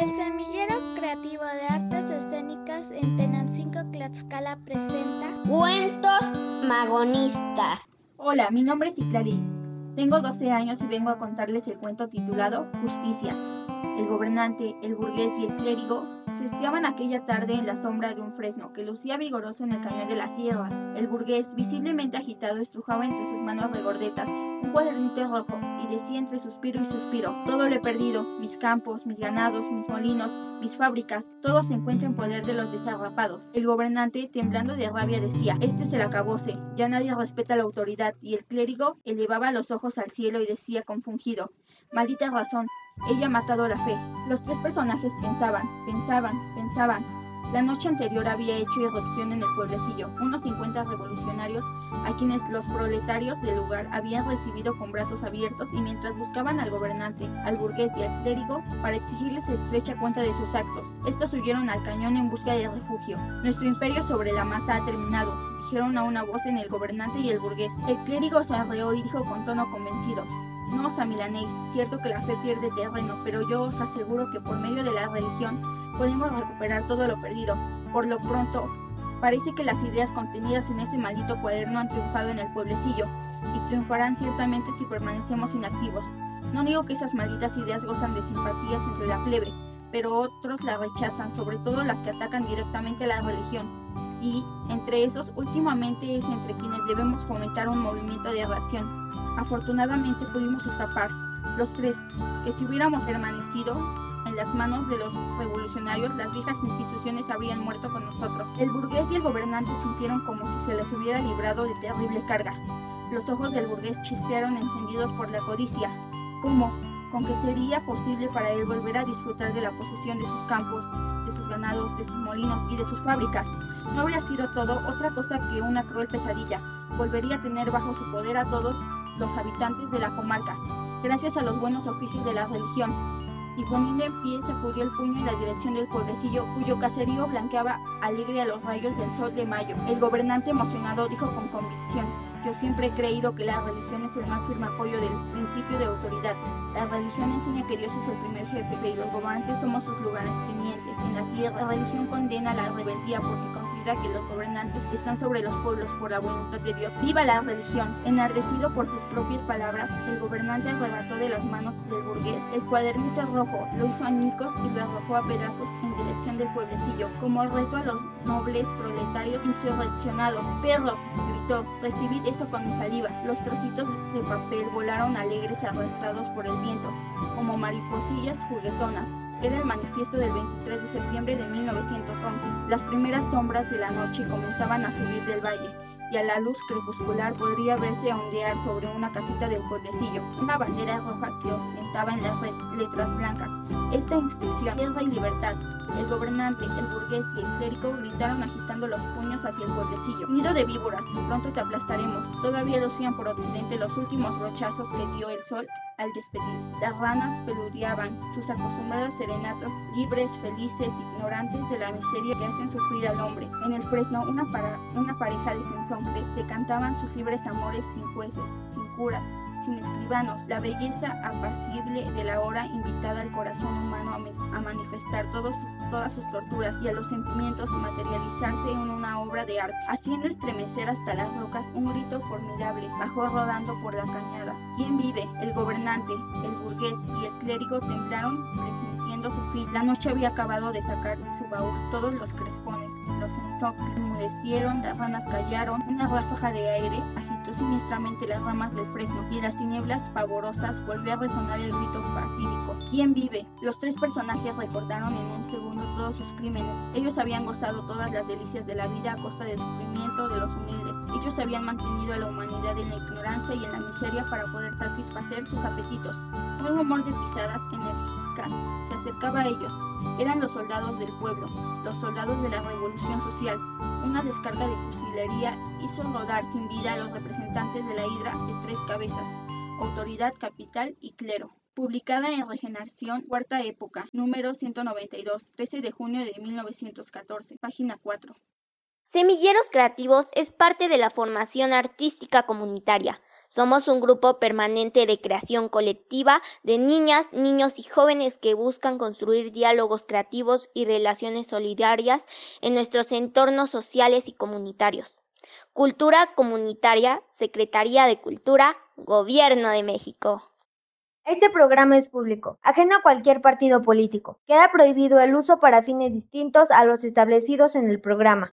El Semillero Creativo de Artes Escénicas en Tenancingo, Tlaxcala presenta Cuentos Magonistas. Hola, mi nombre es Iclari. Tengo 12 años y vengo a contarles el cuento titulado Justicia. El gobernante, el burgués y el clérigo aquella tarde en la sombra de un fresno que lucía vigoroso en el cañón de la sierra. El burgués, visiblemente agitado, estrujaba entre sus manos regordetas un cuadernito rojo y decía entre suspiro y suspiro, todo lo he perdido, mis campos, mis ganados, mis molinos, mis fábricas, todo se encuentra en poder de los desarrapados. El gobernante, temblando de rabia, decía, este es el acabose, ya nadie respeta la autoridad, y el clérigo elevaba los ojos al cielo y decía confundido, maldita razón, ella ha matado la fe. Los tres personajes pensaban, pensaban, pensaban. La noche anterior había hecho irrupción en el pueblecillo unos 50 revolucionarios a quienes los proletarios del lugar habían recibido con brazos abiertos y mientras buscaban al gobernante, al burgués y al clérigo para exigirles estrecha cuenta de sus actos, estos huyeron al cañón en busca de refugio. Nuestro imperio sobre la masa ha terminado, dijeron a una voz en el gobernante y el burgués. El clérigo se arreó y dijo con tono convencido, no os amilanéis, cierto que la fe pierde terreno, pero yo os aseguro que por medio de la religión podemos recuperar todo lo perdido. Por lo pronto, parece que las ideas contenidas en ese maldito cuaderno han triunfado en el pueblecillo, y triunfarán ciertamente si permanecemos inactivos. No digo que esas malditas ideas gozan de simpatías entre la plebe, pero otros la rechazan, sobre todo las que atacan directamente a la religión. Y entre esos, últimamente es entre quienes debemos fomentar un movimiento de reacción. Afortunadamente pudimos escapar, los tres, que si hubiéramos permanecido en las manos de los revolucionarios, las viejas instituciones habrían muerto con nosotros. El burgués y el gobernante sintieron como si se les hubiera librado de terrible carga. Los ojos del burgués chispearon encendidos por la codicia. ¿Cómo? ¿Con qué sería posible para él volver a disfrutar de la posesión de sus campos, de sus ganados, de sus molinos y de sus fábricas? No habría sido todo otra cosa que una cruel pesadilla. Volvería a tener bajo su poder a todos los habitantes de la comarca, gracias a los buenos oficios de la religión, y poniendo en pie sacudió el puño en la dirección del pueblecillo cuyo caserío blanqueaba alegre a los rayos del sol de mayo. El gobernante emocionado dijo con convicción, yo siempre he creído que la religión es el más firme apoyo del principio de autoridad. La religión enseña que Dios es el primer jefe y los gobernantes somos sus lugartenientes. En la tierra, la religión condena la rebeldía porque que los gobernantes están sobre los pueblos por la voluntad de Dios. ¡Viva la religión! Enardecido por sus propias palabras, el gobernante arrebató de las manos del burgués el cuadernito rojo, lo hizo añicos y lo arrojó a pedazos en dirección del pueblecillo, como reto a los nobles proletarios insurreccionados. ¡Perros! gritó, recibid eso con mi saliva. Los trocitos de papel volaron alegres y arrastrados por el viento, como mariposillas juguetonas. Era el manifiesto del 23 de septiembre de 1911. Las primeras sombras de la noche comenzaban a subir del valle y a la luz crepuscular podría verse ondear sobre una casita del pueblecillo una bandera roja que ostentaba en las letras blancas esta inscripción tierra y libertad. El gobernante, el burgués y el clérigo gritaron agitando los puños hacia el pueblecillo. Nido de víboras, pronto te aplastaremos. Todavía lucían por occidente los últimos brochazos que dio el sol al despedirse. Las ranas peludeaban sus acostumbradas serenatas, libres, felices, ignorantes de la miseria que hacen sufrir al hombre. En el fresno, una, una pareja de sensombres se cantaban sus libres amores sin jueces, sin curas, sin la belleza apacible de la hora invitada al corazón humano a, manifestar todas sus torturas y a los sentimientos materializarse en una obra de arte, haciendo estremecer hasta las rocas un grito formidable, bajó rodando por la cañada. ¿Quién vive? El gobernante, el burgués y el clérigo temblaron presintiendo su fin. La noche había acabado de sacar de su baúl todos los crespones, los ensocles enmudecieron, las ranas callaron, una ráfaga de aire siniestramente las ramas del fresno y en las tinieblas pavorosas volvió a resonar el grito fatídico. ¿Quién vive? Los tres personajes recordaron en un segundo todos sus crímenes. Ellos habían gozado todas las delicias de la vida a costa del sufrimiento de los humildes. Ellos habían mantenido a la humanidad en la ignorancia y en la miseria para poder satisfacer sus apetitos. Un humor de pisadas se acercaba a ellos. Eran los soldados del pueblo, los soldados de la revolución social. Una descarga de fusilería hizo rodar sin vida a los representantes de la hidra de tres cabezas, autoridad, capital y clero. Publicada en Regeneración, Cuarta Época, número 192, 13 de junio de 1914, página 4. Semilleros Creativos es parte de la formación artística comunitaria Somos un grupo permanente de creación colectiva de niñas, niños y jóvenes que buscan construir diálogos creativos y relaciones solidarias en nuestros entornos sociales y comunitarios. Cultura Comunitaria, Secretaría de Cultura, Gobierno de México. Este programa es público, ajeno a cualquier partido político. Queda prohibido el uso para fines distintos a los establecidos en el programa.